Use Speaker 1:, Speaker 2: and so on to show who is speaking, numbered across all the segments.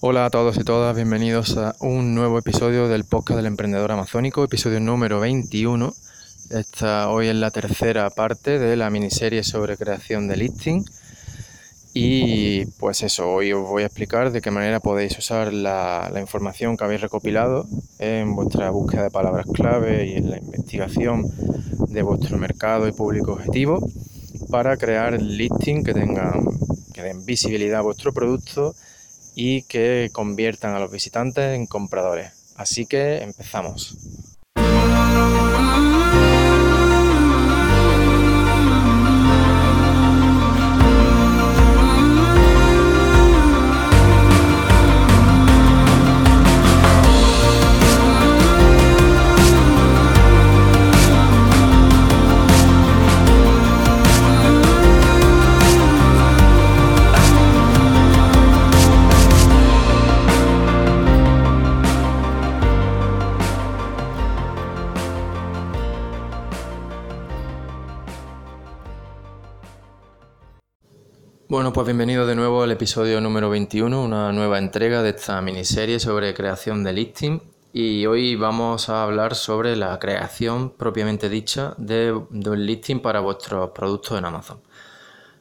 Speaker 1: Hola a todos y todas, bienvenidos a un nuevo episodio del podcast del emprendedor amazónico, episodio número 21. Esta hoy es la tercera parte de la miniserie sobre creación de listing. Y pues eso, hoy os voy a explicar de qué manera podéis usar la, la información que habéis recopilado en vuestra búsqueda de palabras clave y en la investigación de vuestro mercado y público objetivo para crear listing que tengan que den visibilidad a vuestro producto y que conviertan a los visitantes en compradores. Así que empezamos. Bueno, pues bienvenido de nuevo al episodio número 21, una nueva entrega de esta miniserie sobre creación de listing. Y hoy vamos a hablar sobre la creación propiamente dicha de, un listing para vuestros productos en Amazon.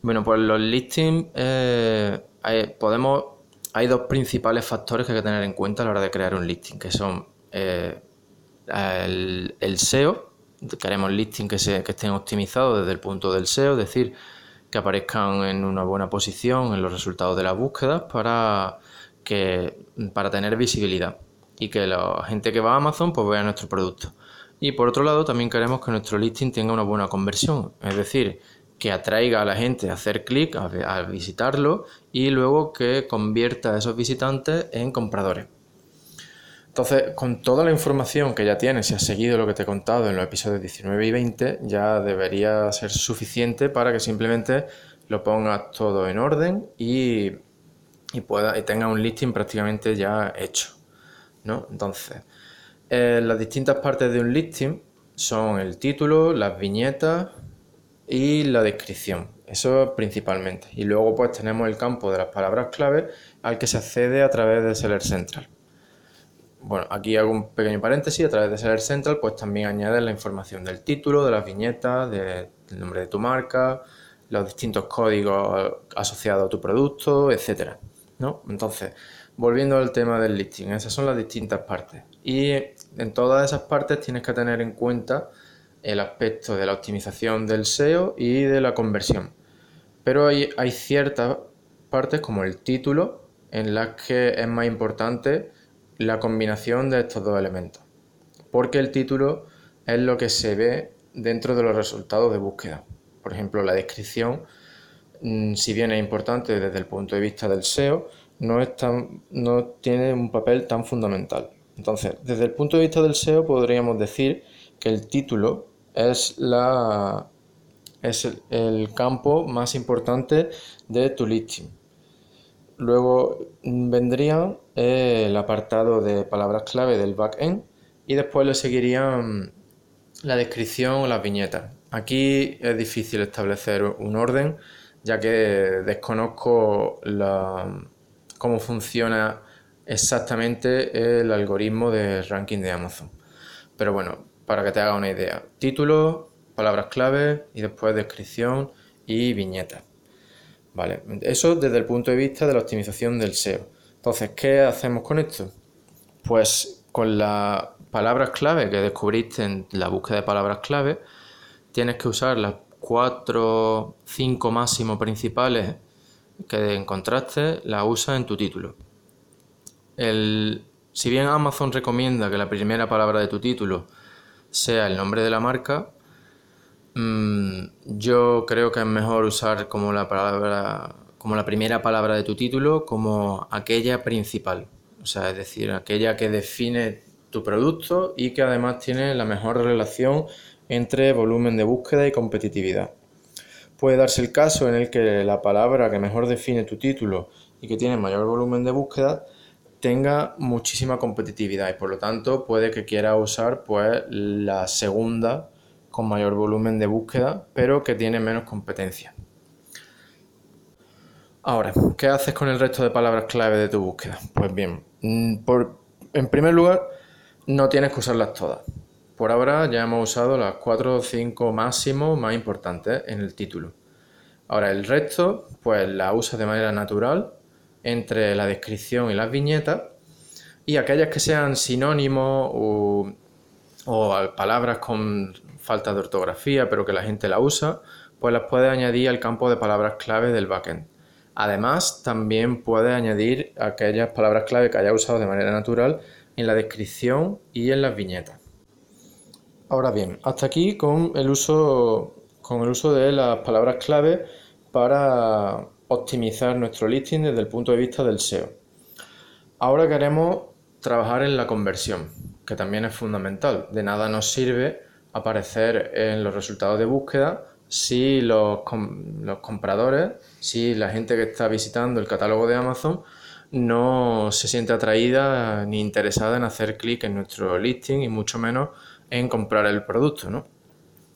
Speaker 1: Bueno, pues los listings eh, hay, podemos, hay dos principales factores que hay que tener en cuenta a la hora de crear un listing, que son eh, el, el, SEO, queremos listings que, se, que estén optimizados desde el punto del SEO, es decir, que aparezcan en una buena posición en los resultados de las búsquedas para, que, para tener visibilidad y que la gente que va a Amazon pues vea nuestro producto. Y por otro lado también queremos que nuestro listing tenga una buena conversión, es decir, que atraiga a la gente a hacer clic, a, a visitarlo y luego que convierta a esos visitantes en compradores. Entonces, con toda la información que ya tienes, si has seguido lo que te he contado en los episodios 19 y 20, ya debería ser suficiente para que simplemente lo pongas todo en orden y, pueda, y tengas un listing prácticamente ya hecho. ¿no? Entonces, eh, las distintas partes de un listing son el título, las viñetas y la descripción. Eso principalmente. Y luego pues tenemos el campo de las palabras clave al que se accede a través de Seller Central. Bueno, aquí hago un pequeño paréntesis, a través de Seller Central pues también añades la información del título, de las viñetas, del nombre de tu marca, los distintos códigos asociados a tu producto, etcétera, ¿no? Entonces, volviendo al tema del listing, esas son las distintas partes. Y en todas esas partes tienes que tener en cuenta el aspecto de la optimización del SEO y de la conversión. Pero hay, hay ciertas partes como el título en las que es más importante la combinación de estos dos elementos, porque el título es lo que se ve dentro de los resultados de búsqueda. Por ejemplo, la descripción, mm, si bien es importante desde el punto de vista del SEO, no, es no tiene un papel tan fundamental. Entonces, desde el punto de vista del SEO podríamos decir que el título es, la, es el campo más importante de tu listing. Luego vendría el apartado de palabras clave del backend y después le seguirían la descripción o las viñetas. Aquí es difícil establecer un orden ya que desconozco cómo funciona exactamente el algoritmo de ranking de Amazon. Pero bueno, para que te haga una idea. Título, palabras clave y después descripción y viñetas. Vale, eso desde el punto de vista de la optimización del SEO. Entonces, ¿qué hacemos con esto? Pues con las palabras clave que descubriste en la búsqueda de palabras clave, tienes que usar las cuatro, cinco máximos principales que encontraste, las usas en tu título. si bien Amazon recomienda que la primera palabra de tu título sea el nombre de la marca, Mm, yo creo que es mejor usar como la palabra, como la primera palabra de tu título, como aquella principal. O sea, es decir, aquella que define tu producto y que además tiene la mejor relación entre volumen de búsqueda y competitividad. Puede darse el caso en el que la palabra que mejor define tu título y que tiene mayor volumen de búsqueda tenga muchísima competitividad y por lo tanto puede que quiera usar pues la segunda con mayor volumen de búsqueda, pero que tiene menos competencia. Ahora, ¿qué haces con el resto de palabras clave de tu búsqueda? Pues bien, mm, en primer lugar, no tienes que usarlas todas. Por ahora ya hemos usado las 4 o 5 máximos más importantes en el título. Ahora el resto, pues la usas de manera natural entre la descripción y las viñetas y aquellas que sean sinónimos o, palabras con falta de ortografía pero que la gente la usa, pues las puedes añadir al campo de palabras clave del backend. Además, también puedes añadir aquellas palabras clave que hayas usado de manera natural en la descripción y en las viñetas. Ahora bien, hasta aquí con el uso, con el uso de las palabras clave para optimizar nuestro listing desde el punto de vista del SEO. Ahora queremos trabajar en la conversión, que también es fundamental. De nada nos sirve aparecer en los resultados de búsqueda si los, los compradores, si la gente que está visitando el catálogo de Amazon no se siente atraída ni interesada en hacer clic en nuestro listing y mucho menos en comprar el producto, ¿no?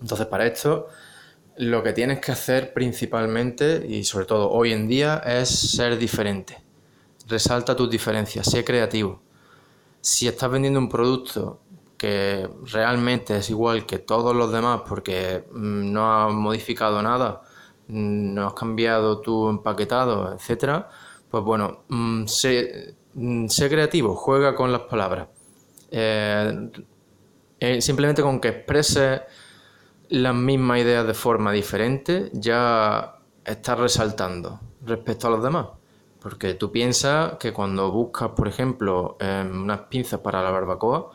Speaker 1: Entonces, para esto, lo que tienes que hacer principalmente y sobre todo hoy en día es ser diferente. Resalta tus diferencias, sé creativo. Si estás vendiendo un producto que realmente es igual que todos los demás porque mm, no has modificado nada, mm, no has cambiado tu empaquetado, etcétera, pues bueno, mm, sé, creativo, juega con las palabras. Eh, eh, simplemente con que expreses las mismas ideas de forma diferente, ya estás resaltando respecto a los demás. Porque tú piensas que cuando buscas, por ejemplo, unas pinzas para la barbacoa,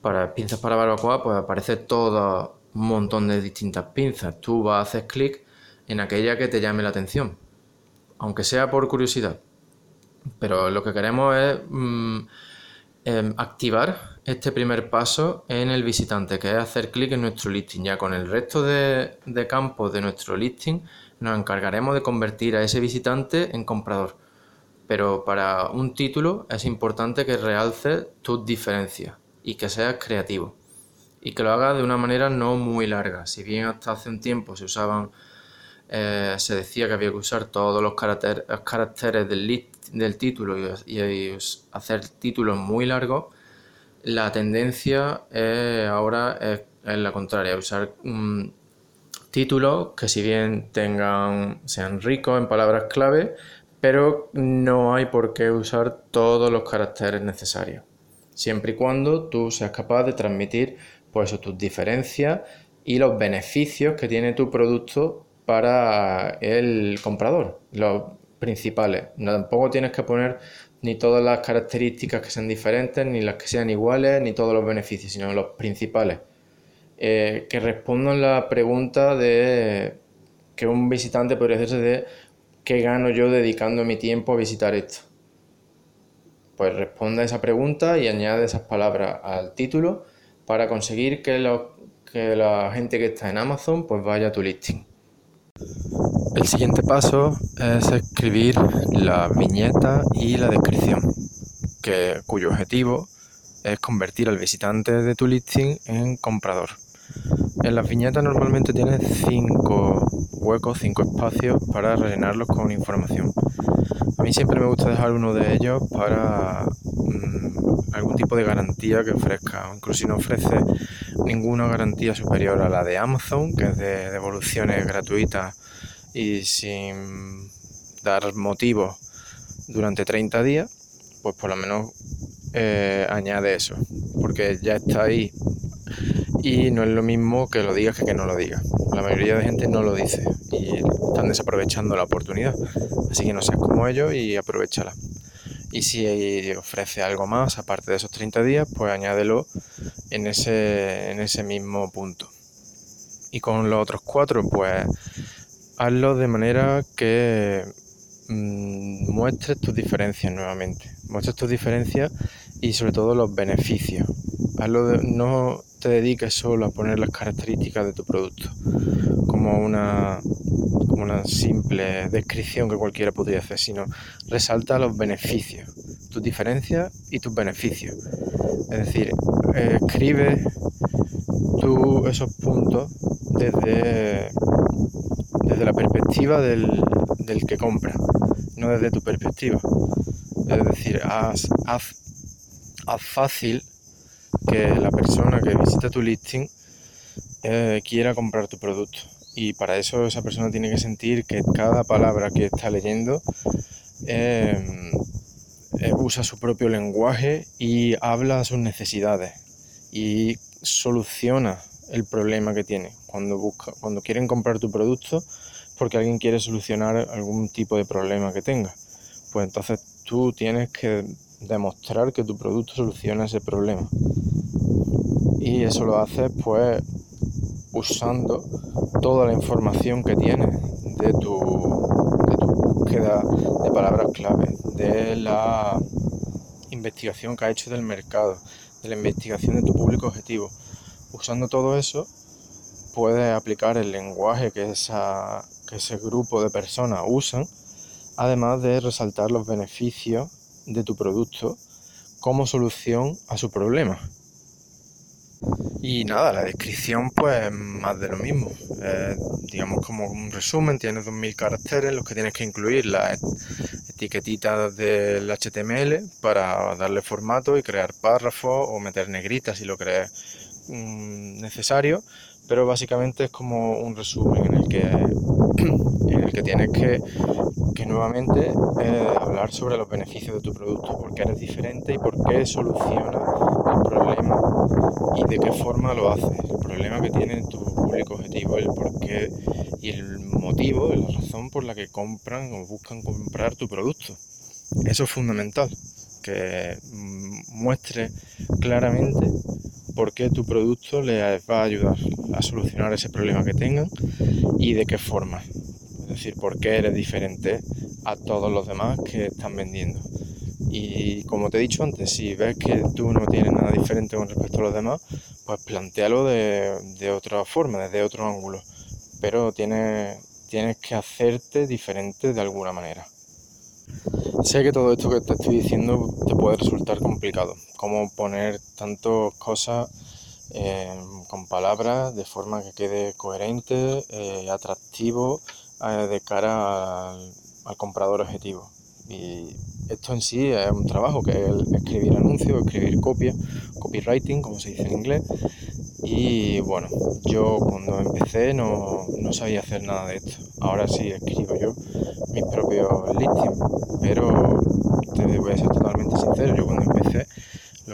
Speaker 1: para pinzas para barbacoa, pues aparece todo un montón de distintas pinzas. Tú vas a hacer clic en aquella que te llame la atención, aunque sea por curiosidad. Pero lo que queremos es mm, em, activar este primer paso en el visitante, que es hacer clic en nuestro listing. Ya con el resto de campos de nuestro listing nos encargaremos de convertir a ese visitante en comprador. Pero para un título es importante que realces tus diferencias y que seas creativo y que lo hagas de una manera no muy larga. Si bien hasta hace un tiempo se usaban, eh, se decía que había que usar todos los caracteres, del, del título y, hacer títulos muy largos, la tendencia ahora es, la contraria, usar títulos que si bien tengan, sean ricos en palabras clave, pero no hay por qué usar todos los caracteres necesarios siempre y cuando tú seas capaz de transmitir pues, tus diferencias y los beneficios que tiene tu producto para el comprador, los principales. tampoco tienes que poner ni todas las características que sean diferentes, ni las que sean iguales, ni todos los beneficios, sino los principales. Eh, que respondan la pregunta de que un visitante podría hacerse de qué gano yo dedicando mi tiempo a visitar esto pues responde a esa pregunta y añade esas palabras al título para conseguir que, que la gente que está en Amazon pues vaya a tu listing. El siguiente paso es escribir la viñeta y la descripción, que, cuyo objetivo es convertir al visitante de tu listing en comprador. En las viñetas normalmente tienes cinco huecos, cinco espacios para rellenarlos con información. A mí siempre me gusta dejar uno de ellos para mm, algún tipo de garantía que ofrezca, incluso si no ofrece ninguna garantía superior a la de Amazon, que es de devoluciones gratuitas y sin dar motivos durante 30 días, pues por lo menos eh, añade eso, porque ya está ahí y no es lo mismo que lo digas que que no lo digas. La mayoría de gente no lo dice y están desaprovechando la oportunidad. Así que no seas como ellos y aprovechala. Y si ofrece algo más, aparte de esos 30 días, pues añádelo en ese, en ese mismo punto. Y con los otros cuatro, pues hazlo de manera que mmm, muestres tus diferencias nuevamente. Muestres tus diferencias y sobre todo los beneficios. Hazlo no te dediques solo a poner las características de tu producto como una, como una simple descripción que cualquiera podría hacer, sino resalta los beneficios, tus diferencias y tus beneficios. Es decir, escribe tú esos puntos desde, desde la perspectiva del, del que compra no desde tu perspectiva. Es decir, haz, haz, haz fácil que la persona que visita tu listing eh, quiera comprar tu producto. Y para eso esa persona tiene que sentir que cada palabra que está leyendo em, eh, usa su propio lenguaje y habla sus necesidades y soluciona el problema que tiene. Cuando, busca, cuando quieren comprar tu producto, porque alguien quiere solucionar algún tipo de problema que tenga. Pues entonces tú tienes que demostrar que tu producto soluciona ese problema. Y eso lo haces pues usando toda la información que tienes de tu, búsqueda de palabras clave, de la investigación que has hecho del mercado, de la investigación de tu público objetivo. Usando todo eso, puedes aplicar el lenguaje que, esa, que ese grupo de personas usan, además de resaltar los beneficios de tu producto como solución a su problema. Y nada, la descripción pues más de lo mismo. digamos como un resumen, tienes 2000 caracteres los que tienes que incluir las etiquetitas del HTML para darle formato y crear párrafos o meter negritas si lo crees mm, necesario, pero básicamente es como un resumen en el que, en el que tienes que nuevamente eh, hablar sobre los beneficios de tu producto, por qué eres diferente y por qué soluciona el problema y de qué forma lo hace, el problema que tiene tu público objetivo, el por qué y el motivo, la razón por la que compran o buscan comprar tu producto. Eso es fundamental, que mm, muestre claramente por qué tu producto les va a ayudar a solucionar ese problema que tengan y de qué forma es decir, por qué eres diferente a todos los demás que están vendiendo. Y como te he dicho antes, si ves que tú no tienes nada diferente con respecto a los demás, pues plantealo de, otra forma, desde otro ángulo. Pero tienes, tienes que hacerte diferente de alguna manera. Sé que todo esto que te estoy diciendo te puede resultar complicado, como poner tantas cosas eh, con palabras de forma que quede coherente, eh, atractivo de cara al, comprador objetivo. Y esto en sí es un trabajo que es escribir anuncios, escribir copia, copywriting, como se dice en inglés. Y bueno, yo cuando empecé no, no sabía hacer nada de esto. Ahora sí escribo yo mis propios listings, pero te voy a ser totalmente sincero, yo cuando empecé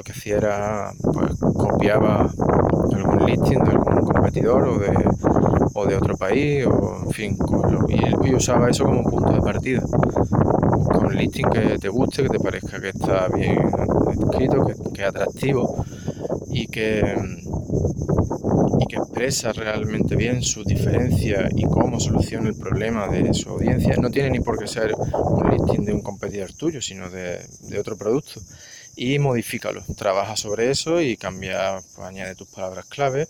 Speaker 1: que hacía era pues copiaba algún listing de algún competidor o de, otro país o en fin y, usaba eso como punto de partida. Con un listing que te guste que te parezca que está bien escrito que, es atractivo y que y expresa realmente bien su diferencia y cómo soluciona el problema de su audiencia no tiene ni por qué ser un listing de un competidor tuyo sino de otro producto y modifícalo. Trabaja sobre eso y cambia, pues, añade tus palabras clave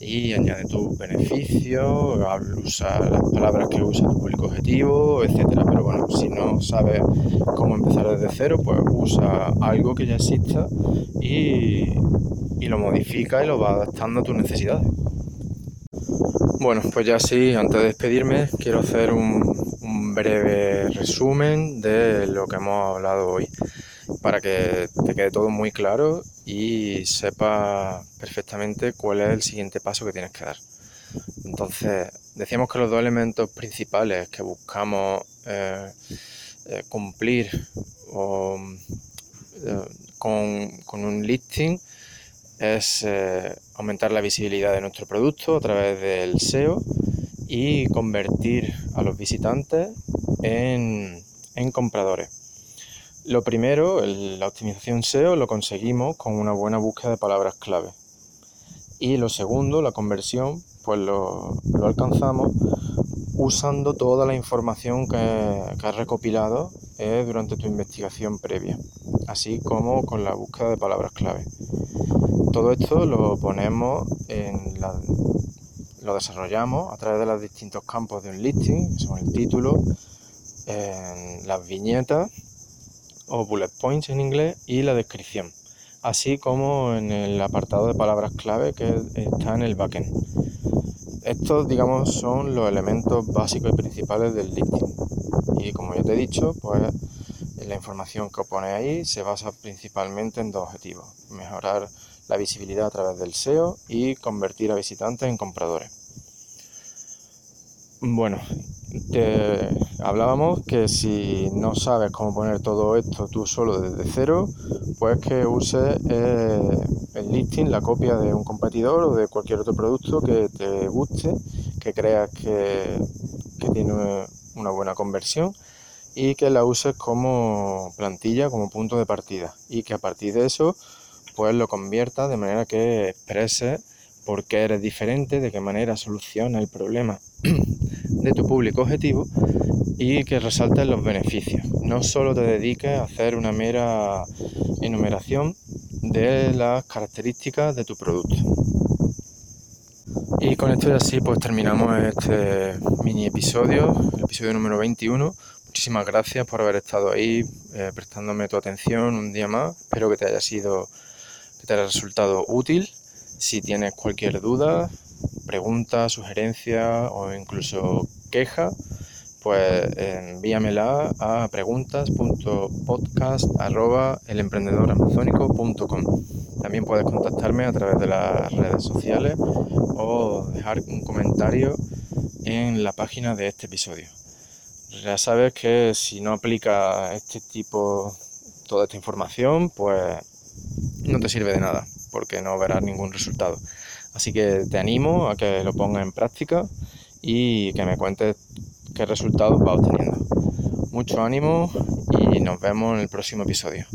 Speaker 1: y añade tus beneficios, usa las palabras que usa tu público objetivo, etcétera. Pero bueno, si no sabes cómo empezar desde cero, pues usa algo que ya exista y, y lo modifica y lo va adaptando a tus necesidades. Bueno, pues ya sí, antes de despedirme, quiero hacer un, un breve resumen de lo que hemos hablado hoy para que te quede todo muy claro y sepa perfectamente cuál es el siguiente paso que tienes que dar. Entonces, decíamos que los dos elementos principales que buscamos eh, eh, cumplir eh, con, un listing es aumentar la visibilidad de nuestro producto a través del SEO y convertir a los visitantes en compradores. Lo primero, la optimización SEO, lo conseguimos con una buena búsqueda de palabras clave. Y lo segundo, la conversión, pues lo, alcanzamos usando toda la información que, has recopilado eh, durante tu investigación previa, así como con la búsqueda de palabras clave. Todo esto lo ponemos en lo desarrollamos a través de los distintos campos de un listing, que son el título, las viñetas o bullet points en inglés y la descripción, así como en el apartado de palabras clave que está en el backend. Estos, digamos, son los elementos básicos y principales del listing. Y como ya te he dicho, pues la información que pone ahí se basa principalmente en dos objetivos. Mejorar la visibilidad a través del SEO y convertir a visitantes en compradores. Bueno, te hablábamos que si no sabes cómo poner todo esto tú solo desde cero, pues que uses eh, el listing, la copia de un competidor o de cualquier otro producto que te guste, que creas que, que tiene una buena conversión y que la uses como plantilla, como punto de partida. Y que a partir de eso pues lo conviertas de manera que exprese por qué eres diferente, de qué manera soluciona el problema de tu público objetivo y que resaltes los beneficios. No solo te dediques a hacer una mera enumeración de las características de tu producto. Y con esto ya sí, pues terminamos este mini episodio, el episodio número 21. Muchísimas gracias por haber estado ahí, eh, prestándome tu atención un día más. Espero que te haya sido, que te haya resultado útil. Si tienes cualquier duda, pregunta, sugerencia o incluso queja, pues envíamela a preguntas.podcast.elemprendedoramazónico.com. También puedes contactarme a través de las redes sociales o dejar un comentario en la página de este episodio. Ya sabes que si no aplica este tipo, toda esta información, pues no te sirve de nada, porque no verás ningún resultado. Así que te animo a que lo pongas en práctica y que me cuentes qué resultados vas obteniendo. Mucho ánimo y nos vemos en el próximo episodio.